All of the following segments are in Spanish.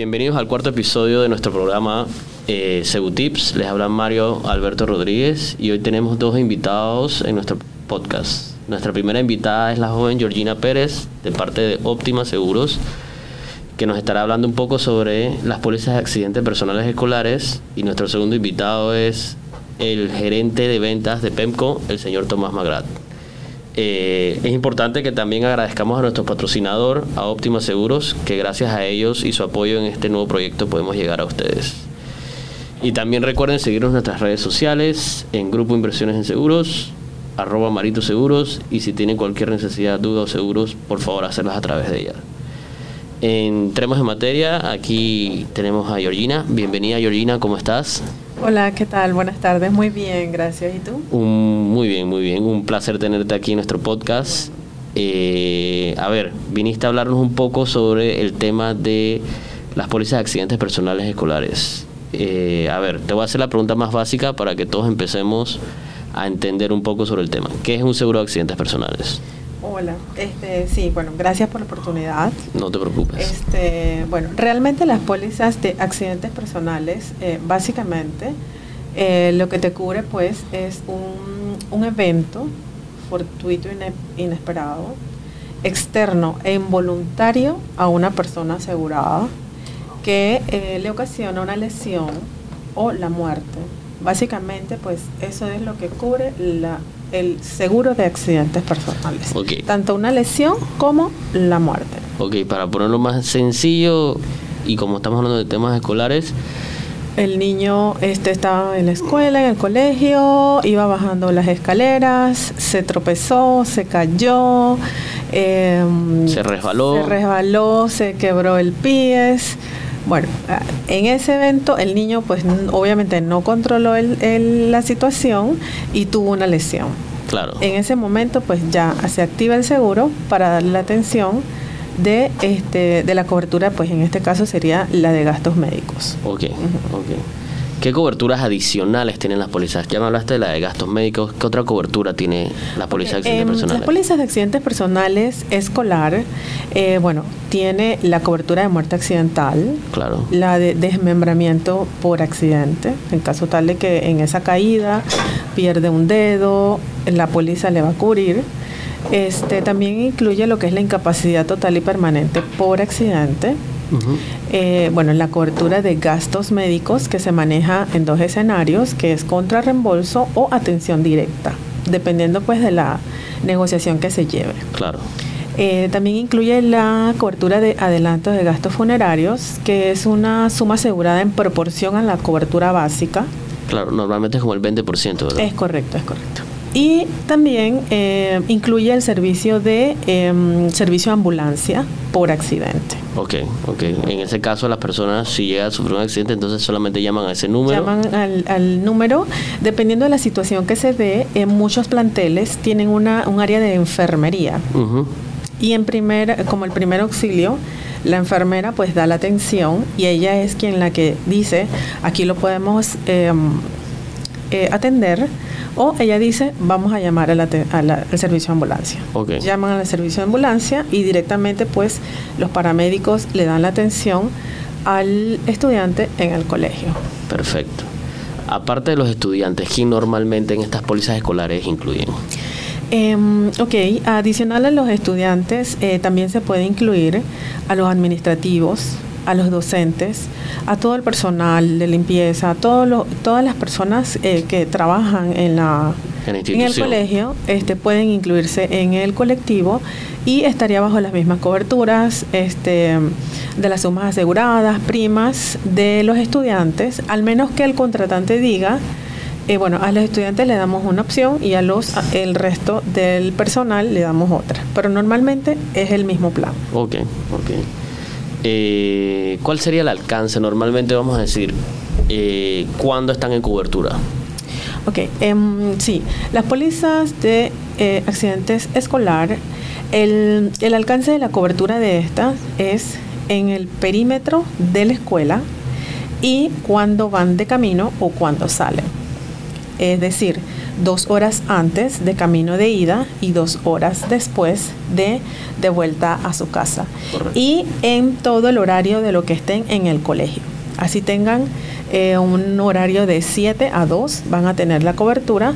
Bienvenidos al cuarto episodio de nuestro programa eh. Les habla Mario Alberto Rodríguez y hoy tenemos dos invitados en nuestro podcast. Nuestra primera invitada es la joven Georgina Pérez, de parte de Óptima Seguros, que nos estará hablando un poco sobre las pólizas de accidentes personales escolares. Y nuestro segundo invitado es el gerente de ventas de PEMCO, el señor Tomás Magrat. Eh, es importante que también agradezcamos a nuestro patrocinador, a Óptima Seguros, que gracias a ellos y su apoyo en este nuevo proyecto podemos llegar a ustedes. Y también recuerden seguirnos en nuestras redes sociales, en Grupo Inversiones en Seguros, arroba Marito Seguros, y si tienen cualquier necesidad, duda o seguros, por favor hacerlas a través de ella. Entremos en materia, aquí tenemos a Georgina. Bienvenida Georgina, ¿cómo estás? Hola, ¿qué tal? Buenas tardes, muy bien, gracias. ¿Y tú? muy bien, muy bien. Un placer tenerte aquí en nuestro podcast. Eh, a ver, viniste a hablarnos un poco sobre el tema de las pólizas de accidentes personales escolares. Eh, a ver, te voy a hacer la pregunta más básica para que todos empecemos a entender un poco sobre el tema. ¿Qué es un seguro de accidentes personales? Hola, este, sí, bueno, gracias por la oportunidad. No te preocupes. Este, bueno, realmente las pólizas de accidentes personales, eh, básicamente, eh, lo que te cubre, pues, es un, un evento fortuito e inesperado, externo e involuntario a una persona asegurada que eh, le ocasiona una lesión o la muerte. Básicamente, pues, eso es lo que cubre la el seguro de accidentes personales. Tanto una lesión como la muerte. Ok, para ponerlo más sencillo y como estamos hablando de temas escolares. El niño este, estaba en la escuela, en el colegio, iba bajando las escaleras, se tropezó, se cayó, em, se resbaló. Se resbaló, se quebró el pie. Bueno, en ese evento el niño pues obviamente no controló la situación y tuvo una lesión. Claro. En ese momento pues ya se activa el seguro para darle la atención de este de la cobertura pues en este caso sería la de gastos médicos. Ok, ok. ¿Qué coberturas adicionales tienen las pólizas? Ya me hablaste de la de gastos médicos. ¿Qué otra cobertura tiene la póliza de accidentes em, personales? Las pólizas de accidentes personales escolar, eh, bueno, tiene la cobertura de muerte accidental, claro. la de desmembramiento por accidente, en caso tal de que en esa caída pierde un dedo, la póliza le va a cubrir. Este también incluye lo que es la incapacidad total y permanente por accidente eh, bueno, la cobertura de gastos médicos que se maneja en dos escenarios, que es contra reembolso o atención directa, dependiendo pues de la negociación que se lleve. Claro. Eh, también incluye la cobertura de adelantos de gastos funerarios, que es una suma asegurada en proporción a la cobertura básica. Claro, normalmente es como el 20%, ¿verdad? Es correcto, es correcto. Y también eh, incluye el servicio de em, servicio de ambulancia por accidente. Ok, ok. En ese caso, las personas, si llega a sufrir un accidente, entonces solamente llaman a ese número. Llaman al, número. Dependiendo de la situación que se dé, en muchos planteles tienen una, un área de enfermería. Y en primer, como el primer auxilio, la enfermera pues da la atención y ella es quien la que dice, aquí lo podemos em, eh, atender o ella dice, vamos a llamar al servicio de ambulancia. Llaman al servicio de ambulancia y directamente pues los paramédicos le dan la atención al estudiante en el colegio. Perfecto. Aparte de los estudiantes, ¿quién normalmente en estas pólizas escolares incluyen? Em, ok, adicional a los estudiantes, eh, también se puede incluir a los administrativos, a los docentes, a todo el personal de limpieza, a todas las personas eh, que trabajan en, la, en, el colegio, este, pueden incluirse en el colectivo y estaría bajo las mismas coberturas este, de las sumas aseguradas, primas de los estudiantes, al menos que el contratante diga eh, bueno, a los estudiantes le damos una opción y a los el resto del personal le damos otra. Pero normalmente es el mismo plan. Ok, ok. Eh, ¿cuál sería el alcance? Normalmente vamos a decir, eh, ¿cuándo están en cobertura? Ok, em, sí, las pólizas de eh, accidentes escolar, el, el alcance de la cobertura de estas es en el perímetro de la escuela y cuando van de camino o cuando salen. Es decir, dos horas antes de camino de ida y dos horas después de, de vuelta a su casa. Correcto. Y en todo el horario de lo que estén en el colegio. Así tengan eh, un horario de 7 a 2, van a tener la cobertura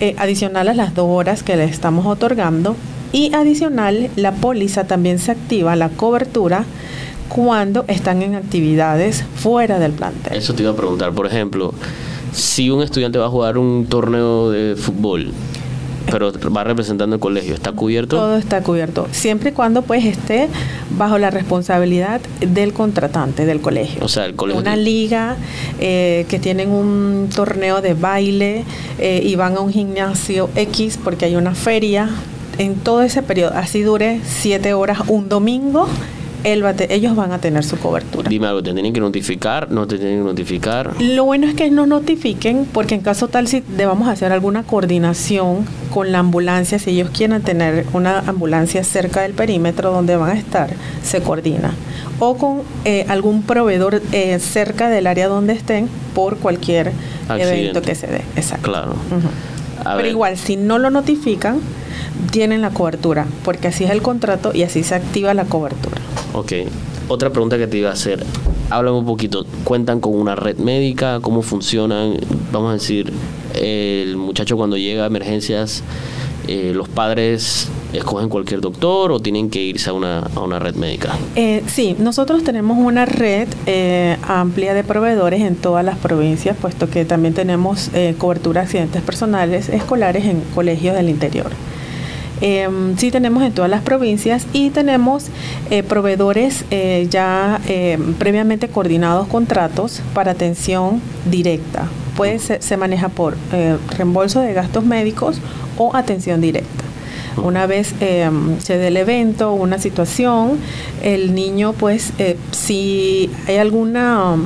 eh, adicional a las dos horas que le estamos otorgando. Y adicional, la póliza también se activa, la cobertura, cuando están en actividades fuera del plantel. Eso te iba a preguntar. Por ejemplo, si un estudiante va a jugar un torneo de fútbol, pero va representando el colegio, ¿está cubierto? Todo está cubierto, siempre y cuando pues esté bajo la responsabilidad del contratante del colegio. O sea, el colegio Una liga eh, que tienen un torneo de baile eh, y van a un gimnasio X porque hay una feria. En todo ese periodo, así dure siete horas un domingo, él va a te- ellos van a tener su cobertura. Dime algo, ¿te tienen que notificar? ¿No te tienen que notificar? Lo bueno es que nos notifiquen porque en caso tal si debamos hacer alguna coordinación con la ambulancia, si ellos quieren tener una ambulancia cerca del perímetro donde van a estar, se coordina. O con eh, algún proveedor eh, cerca del área donde estén por cualquier Accidente. evento que se dé. Exacto. Claro. Pero ver. igual, si no lo notifican, tienen la cobertura, porque así es el contrato y así se activa la cobertura. Ok. Otra pregunta que te iba a hacer. Háblame un poquito. ¿Cuentan con una red médica? ¿Cómo funcionan? Vamos a decir, el muchacho cuando llega a emergencias, eh, los padres escogen cualquier doctor o tienen que irse a una, a una red médica. Eh, sí, nosotros tenemos una red eh, amplia de proveedores en todas las provincias, puesto que también tenemos eh, cobertura de accidentes personales escolares en colegios del interior. Eh, sí tenemos en todas las provincias y tenemos eh, proveedores eh, ya eh, previamente coordinados contratos para atención directa. Puede ser- se maneja por eh, reembolso de gastos médicos o atención directa. Una vez eh, se dé el evento, una situación, el niño, pues, eh, si hay alguna,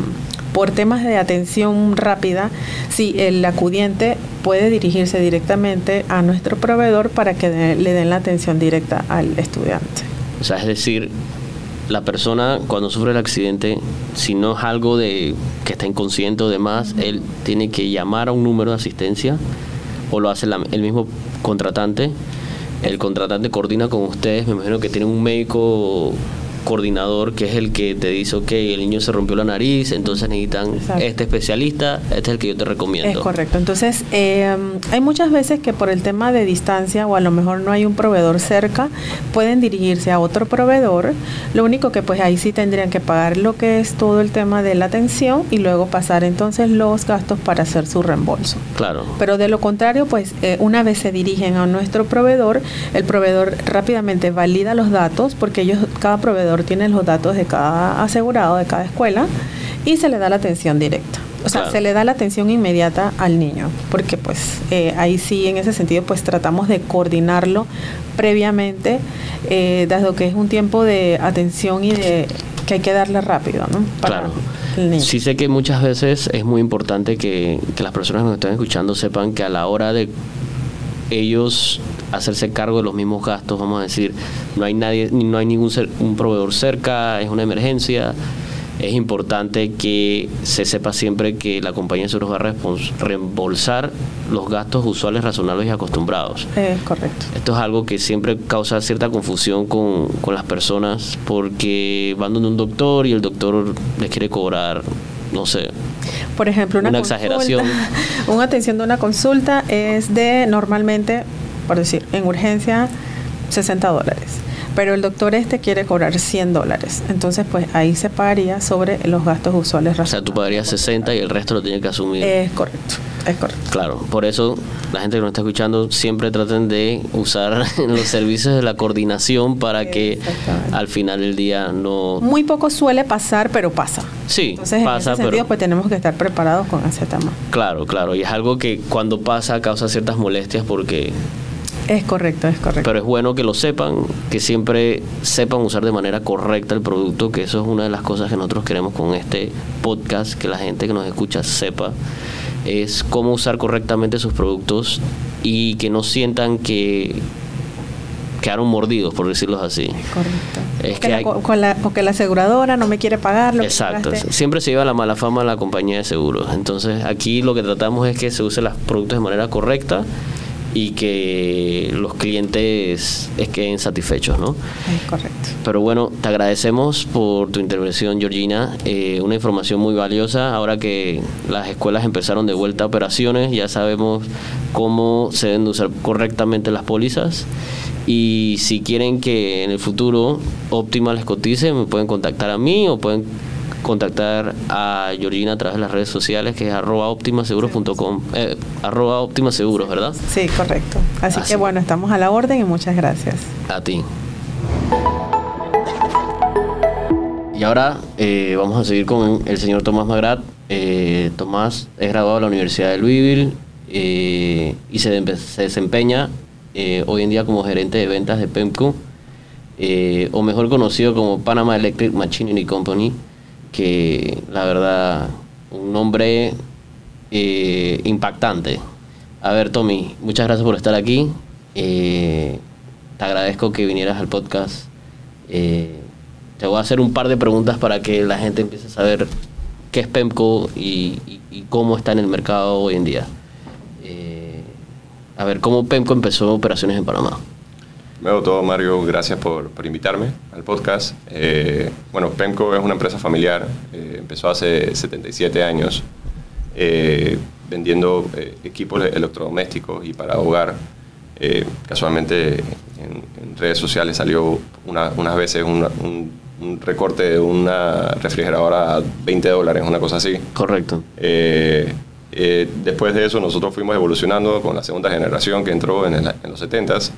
por temas de atención rápida, si el acudiente puede dirigirse directamente a nuestro proveedor para que de- le den la atención directa al estudiante. O sea, es decir, la persona cuando sufre el accidente, si no es algo de que está inconsciente o demás, él tiene que llamar a un número de asistencia o lo hace la- el mismo contratante. El contratante coordina con ustedes, me imagino que tienen un médico coordinador que es el que te dice, ok, el niño se rompió la nariz, entonces necesitan Exacto. este especialista, este es el que yo te recomiendo. Es correcto. Entonces, eh, hay muchas veces que por el tema de distancia o a lo mejor no hay un proveedor cerca, pueden dirigirse a otro proveedor. Lo único que pues ahí sí tendrían que pagar lo que es todo el tema de la atención y luego pasar entonces los gastos para hacer su reembolso. Claro. Pero de lo contrario, pues eh, una vez se dirigen a nuestro proveedor, el proveedor rápidamente valida los datos, porque ellos, cada proveedor tiene los datos de cada asegurado, de cada escuela, y se le da la atención directa. O sea, Claro. se le da la atención inmediata al niño, porque pues eh, ahí sí, en ese sentido, pues tratamos de coordinarlo previamente, eh, dado que es un tiempo de atención y de que hay que darle rápido, ¿no? Claro. el niño. Sí sé que muchas veces es muy importante que, que las personas que nos están escuchando sepan que a la hora de ellos hacerse cargo de los mismos gastos, vamos a decir, no hay nadie, no hay ningún un proveedor cerca, es una emergencia. Es importante que se sepa siempre que la compañía de seguros va a reembolsar los gastos usuales, razonables y acostumbrados. Es correcto. Esto es algo que siempre causa cierta confusión con, con las personas porque van donde un doctor y el doctor les quiere cobrar, no sé, Por ejemplo, una, Una consulta- exageración. una atención de una consulta es de normalmente, por decir, en urgencia, 60 dólares. Pero el doctor este quiere cobrar 100 dólares. Entonces, pues ahí se pagaría sobre los gastos usuales. o sea, tú pagarías 60 y el resto lo tiene que asumir. Es correcto, es correcto. Claro, por eso la gente que nos está escuchando siempre traten de usar los servicios de la coordinación para que al final del día no... Muy poco suele pasar, pero pasa. Sí, Entonces, pasa, en ese sentido, pero... pues tenemos que estar preparados con ese tema. Claro, claro, y es algo que cuando pasa causa ciertas molestias porque Es correcto, es correcto. Pero es bueno que lo sepan, que siempre sepan usar de manera correcta el producto, que eso es una de las cosas que nosotros queremos con este podcast, que la gente que nos escucha sepa, es cómo usar correctamente sus productos y que no sientan que quedaron mordidos, por decirlo así. Correcto. Es que la, hay- co- con la, porque la aseguradora no me quiere pagar lo Exacto. Siempre se lleva la mala fama a la compañía de seguros. Entonces, aquí lo que tratamos es que se usen los productos de manera correcta y que los clientes es queden satisfechos, ¿no? Es correcto. Pero bueno, te agradecemos por tu intervención, Georgina. Eh, una información muy valiosa. Ahora que las escuelas empezaron de vuelta a operaciones, ya sabemos cómo se deben de usar correctamente las pólizas. Y si quieren que en el futuro Optima les cotice, me pueden contactar a mí o pueden contactar a Georgina a través de las redes sociales, que es arroba optimaseguros.com, eh, arroba optimaseguros, ¿verdad? Sí, correcto. Así, Así. que bueno, estamos a la orden y muchas gracias. A ti. Y ahora eh, vamos a seguir con el señor Tomás Magrat. Eh, Tomás es graduado de la Universidad de Louisville eh, y se, desempeña hoy en día como gerente de ventas de PEMCO, o mejor conocido como Panama Electric Machinery Company, que la verdad, un nombre eh, impactante. A ver, Tommy, muchas gracias por estar aquí. Eh, te agradezco que vinieras al podcast. Eh, te voy a hacer un par de preguntas para que la gente empiece a saber qué es PEMCO y, y- cómo está en el mercado hoy en día. A ver, ¿cómo PEMCO empezó operaciones en Panamá? De todo, Mario, gracias por, por invitarme al podcast. Eh, bueno, PEMCO es una empresa familiar, eh, empezó hace 77 años eh, vendiendo equipos electrodomésticos y para hogar. Casualmente en, en redes sociales salió una- unas veces una- un, un recorte de una refrigeradora a 20 dólares, una cosa así. Correcto. Después de eso nosotros fuimos evolucionando con la segunda generación que entró en, el- en los 70s,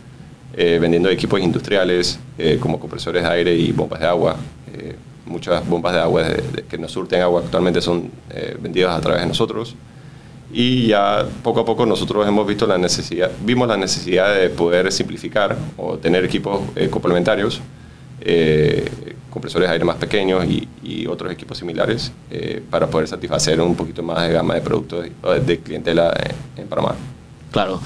eh, vendiendo equipos industriales eh, como compresores de aire y bombas de agua. Eh, muchas bombas de agua que nos surten agua actualmente son vendidas a través de nosotros. Y ya poco a poco nosotros hemos visto la necesidad, vimos la necesidad de poder simplificar o tener equipos complementarios, compresores de aire más pequeños y, otros equipos similares para poder satisfacer un poquito más de gama de productos de, de clientela en, en Panamá. Claro.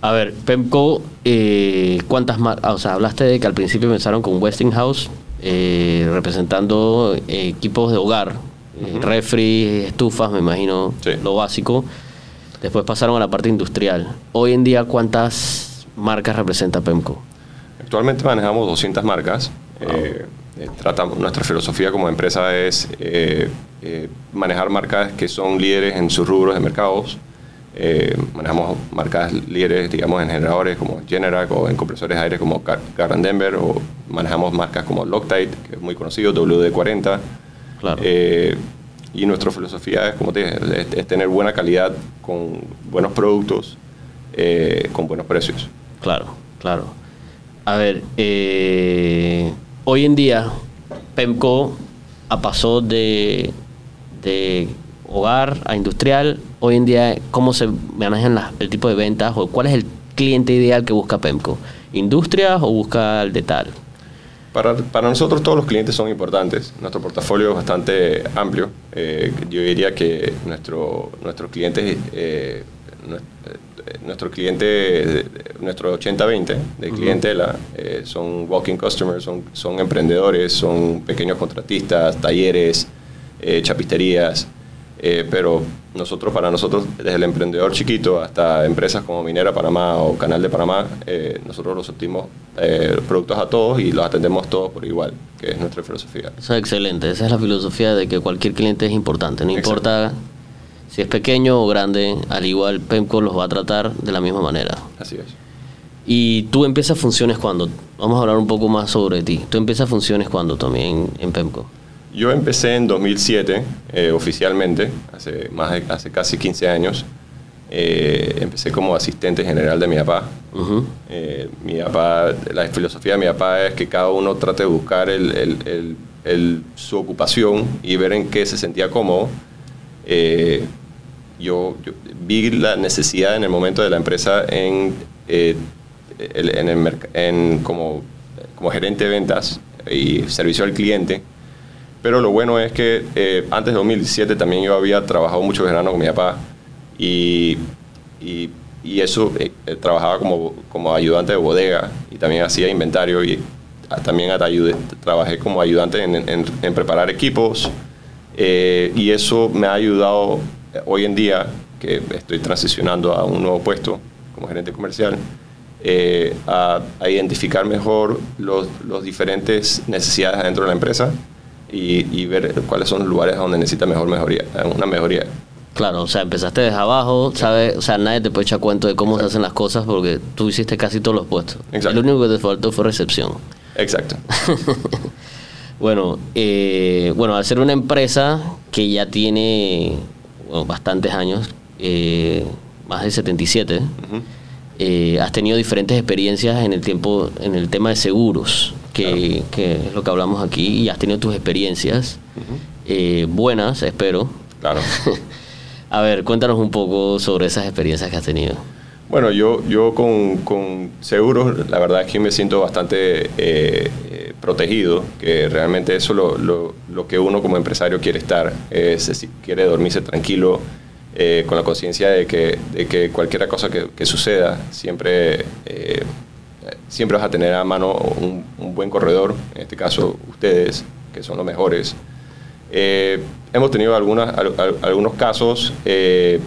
A ver, PEMCO, eh, ¿cuántas más? O sea, hablaste de que al principio empezaron con Westinghouse, eh, representando equipos de hogar, Ujú. refri, estufas, me imagino, Sí. lo básico. Después pasaron a la parte industrial. Hoy en día, ¿cuántas marcas representa PEMCO? Actualmente manejamos 200 marcas. Eh, eh, tratamos, nuestra filosofía como empresa es eh, eh, manejar marcas que son líderes en sus rubros de mercados. Eh, manejamos marcas líderes, digamos, en generadores como Generac o en compresores de aire como Garand Denver o manejamos marcas como Loctite, que es muy conocido, WD-40. Claro. Eh, y nuestra filosofía es, como te dije, es, es tener buena calidad con buenos productos, eh, con buenos precios. Claro, claro. A ver, hoy en día PEMCO ha pasó de, de hogar a industrial. Hoy en día, ¿cómo se manejan las- el tipo de ventas o cuál es el cliente ideal que busca PEMCO? ¿Industrias o busca el de tal? Para, para nosotros todos los clientes son importantes. Nuestro portafolio es bastante amplio. Eh, yo diría que nuestro, nuestros clientes, eh, eh, nuestro cliente, nuestro 80-20 de clientela eh, son walking customers, son, son emprendedores, son pequeños contratistas, talleres, chapisterías. Eh, pero nosotros, para nosotros, desde el emprendedor chiquito hasta empresas como Minera Panamá o Canal de Panamá, eh, nosotros los surtimos eh, productos a todos y los atendemos todos por igual, que es nuestra filosofía. Eso es excelente. Esa es la filosofía de que cualquier cliente es importante. No Exacto. importa si es pequeño o grande, al igual PEMCO los va a tratar de la misma manera. Así es. Y tú empiezas funciones cuando. Vamos a hablar un poco más sobre ti. Tú empiezas funciones cuando también en PEMCO. Yo empecé en 2007 eh, oficialmente, hace, más de- hace casi 15 años. Eh, empecé como asistente general de mi papá. Eh, mi papá, la filosofía de mi papá es que cada uno trate de buscar el- el- el- el- su ocupación y ver en qué se sentía cómodo. Yo, yo vi la necesidad en el momento de la empresa en, el- en el merc- en como, como gerente de ventas y servicio al cliente. Pero lo bueno es que eh, antes de 2017 también yo había trabajado muchos veranos con mi papá y, y y eso, eh, eh, trabajaba como, como ayudante de bodega y también hacía inventario y también ayudé, trabajé como ayudante en, en, preparar equipos eh, y eso me ha ayudado hoy en día que estoy transicionando a un nuevo puesto como gerente comercial, eh, a, a, identificar mejor los, los, diferentes necesidades dentro de la empresa y, y, ver cuáles son los lugares donde necesita mejor mejoría, una mejoría. Claro, o sea, empezaste desde abajo, ¿sabes? O sea, nadie te puede echar cuento de cómo Exacto. se hacen las cosas porque tú hiciste casi todos los puestos. Exacto. Lo único que te faltó fue recepción. Exacto. bueno, eh, bueno, al ser una empresa que ya tiene bueno, bastantes años, eh, más de 77, uh -huh. eh, has tenido diferentes experiencias en el tiempo, en el tema de seguros, que, claro. que es lo que hablamos aquí, y has tenido tus experiencias uh -huh. buenas, espero. Claro. A ver, cuéntanos un poco sobre esas experiencias que has tenido. Bueno, yo, yo con, con seguros, la verdad es que me siento bastante eh, eh, protegido, que realmente eso es lo, lo, lo, que uno como empresario quiere estar, es, quiere dormirse tranquilo, eh, con la conciencia de que, de que cualquier cosa que, que suceda, siempre, eh, siempre vas a tener a mano un, un, buen corredor, en este caso ustedes, que son los mejores. Eh, hemos tenido algunas, al, algunos casos eh,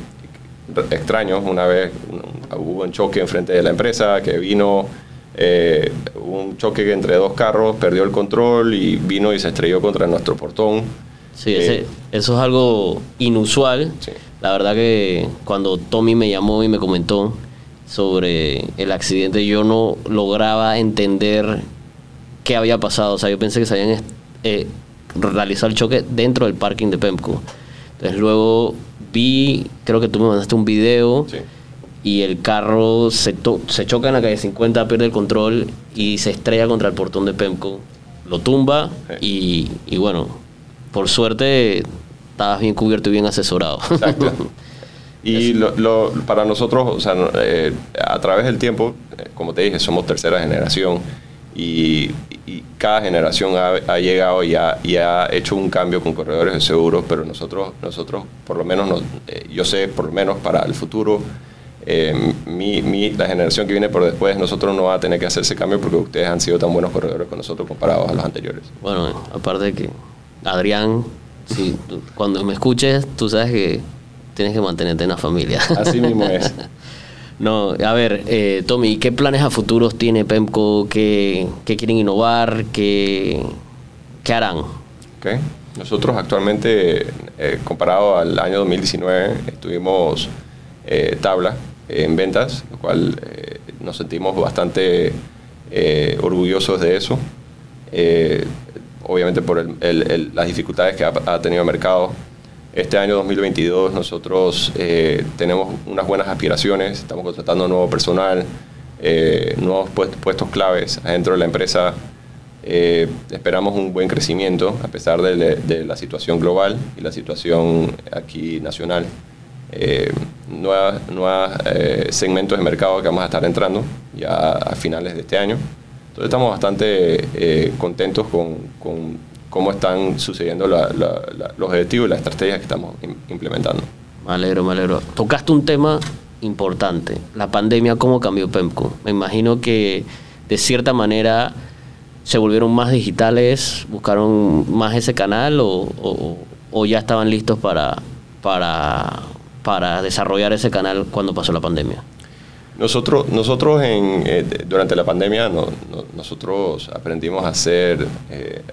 extraños. Una vez hubo un choque enfrente de la empresa que vino, eh, un choque entre dos carros, perdió el control y vino y se estrelló contra nuestro portón. Sí, ese, eh, eso es algo inusual. Sí. La verdad que cuando Tommy me llamó y me comentó sobre el accidente, yo no lograba entender qué había pasado. O sea, yo pensé que se habían eh, realizado el choque dentro del parking de Pemco. Entonces luego vi, creo que tú me mandaste un video sí. y el carro se, se choca en la calle 50, pierde el control y se estrella contra el portón de Pemco. Lo tumba sí. y, y, bueno, por suerte estabas bien cubierto y bien asesorado. Exacto. Y lo, lo, para nosotros, o sea, eh, a través del tiempo, eh, como te dije, somos tercera generación y, y cada generación ha, ha llegado y ha, y ha, hecho un cambio con corredores de seguros, pero nosotros, nosotros por lo menos, nos, eh, yo sé, por lo menos para el futuro, mi, mi, la generación que viene por después, nosotros no va a tener que hacer ese cambio porque ustedes han sido tan buenos corredores con nosotros comparados a los anteriores. Bueno, aparte de que Adrián, si, cuando me escuches, tú sabes que tienes que mantenerte en la familia. Así mismo es. No, a ver, eh, Tommy, ¿qué planes a futuros tiene PEMCO? ¿Qué, qué quieren innovar? ¿Qué, qué harán? Okay. Nosotros actualmente, eh, comparado al año 2019, estuvimos eh, tabla en ventas, lo cual nos sentimos bastante orgullosos de eso. obviamente por el, el, el, las dificultades que ha, ha tenido el mercado este año 2022 nosotros eh, tenemos unas buenas aspiraciones, estamos contratando nuevo personal, eh, nuevos puestos, claves dentro de la empresa. Eh, esperamos un buen crecimiento a pesar de, la situación global y la situación aquí nacional. nuevos nuevas, segmentos de mercado que vamos a estar entrando ya a finales de este año. Entonces estamos bastante contentos con, con cómo están sucediendo la, la, la, los objetivos y las estrategias que estamos implementando. Me alegro, me alegro. Tocaste un tema importante, la pandemia, cómo cambió PEMCO. Me imagino que de cierta manera se volvieron más digitales, buscaron más ese canal o, o, o ya estaban listos para, para, para desarrollar ese canal cuando pasó la pandemia. Nosotros, nosotros en, eh, durante la pandemia no, no, nosotros aprendimos a ser eh,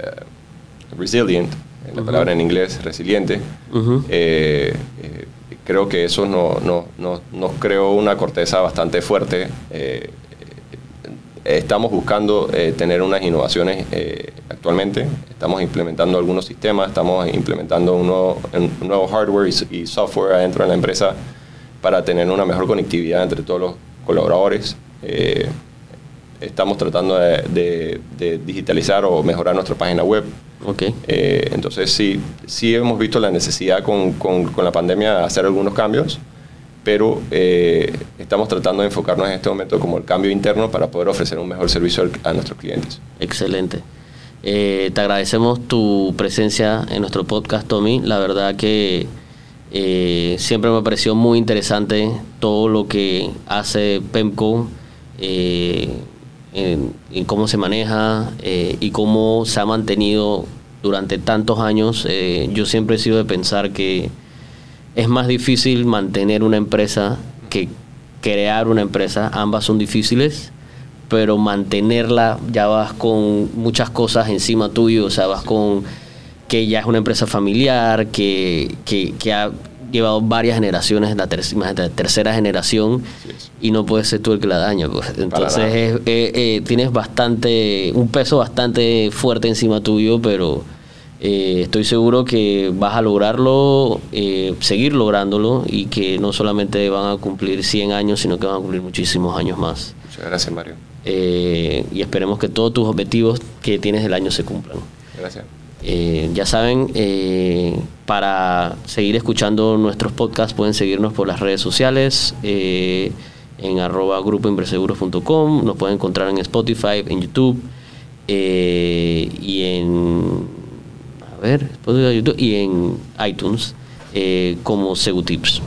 resilient, la uh -huh. palabra en inglés, resiliente, uh -huh. eh, eh, creo que eso no, no, no, nos creó una corteza bastante fuerte. Eh, estamos buscando tener unas innovaciones actualmente, estamos implementando algunos sistemas, estamos implementando un nuevo, un nuevo hardware y, y software adentro de la empresa para tener una mejor conectividad entre todos los colaboradores estamos tratando de, de, de, digitalizar o mejorar nuestra página web. Okay. Eh, entonces sí, sí hemos visto la necesidad con, con, con la pandemia de hacer algunos cambios, pero eh, estamos tratando de enfocarnos en este momento como el cambio interno para poder ofrecer un mejor servicio a nuestros clientes. Excelente. Eh, te agradecemos tu presencia en nuestro podcast, Tommy. La verdad que Eh, siempre me pareció muy interesante todo lo que hace PEMCO, eh, en, cómo se maneja eh, y cómo se ha mantenido durante tantos años. Eh, yo siempre he sido de pensar que es más difícil mantener una empresa que crear una empresa. Ambas son difíciles, pero mantenerla ya vas con muchas cosas encima tuyo, o sea, vas con que ya es una empresa familiar, que, que, que ha llevado varias generaciones, la, ter- la tercera generación, y no puedes ser tú el que la daña. Pues. Entonces es- eh, eh, tienes bastante, un peso bastante fuerte encima tuyo, pero eh, estoy seguro que vas a lograrlo, seguir lográndolo y que no solamente van a cumplir 100 años, sino que van a cumplir muchísimos años más. Muchas gracias, Mario. Y esperemos que todos tus objetivos que tienes del año se cumplan. Gracias. Eh, ya saben, eh, para seguir escuchando nuestros podcasts pueden seguirnos por las redes sociales, eh, en arroba grupoinverseguros.com, nos pueden encontrar en Spotify, en YouTube y en a ver, YouTube y en iTunes como Segutips.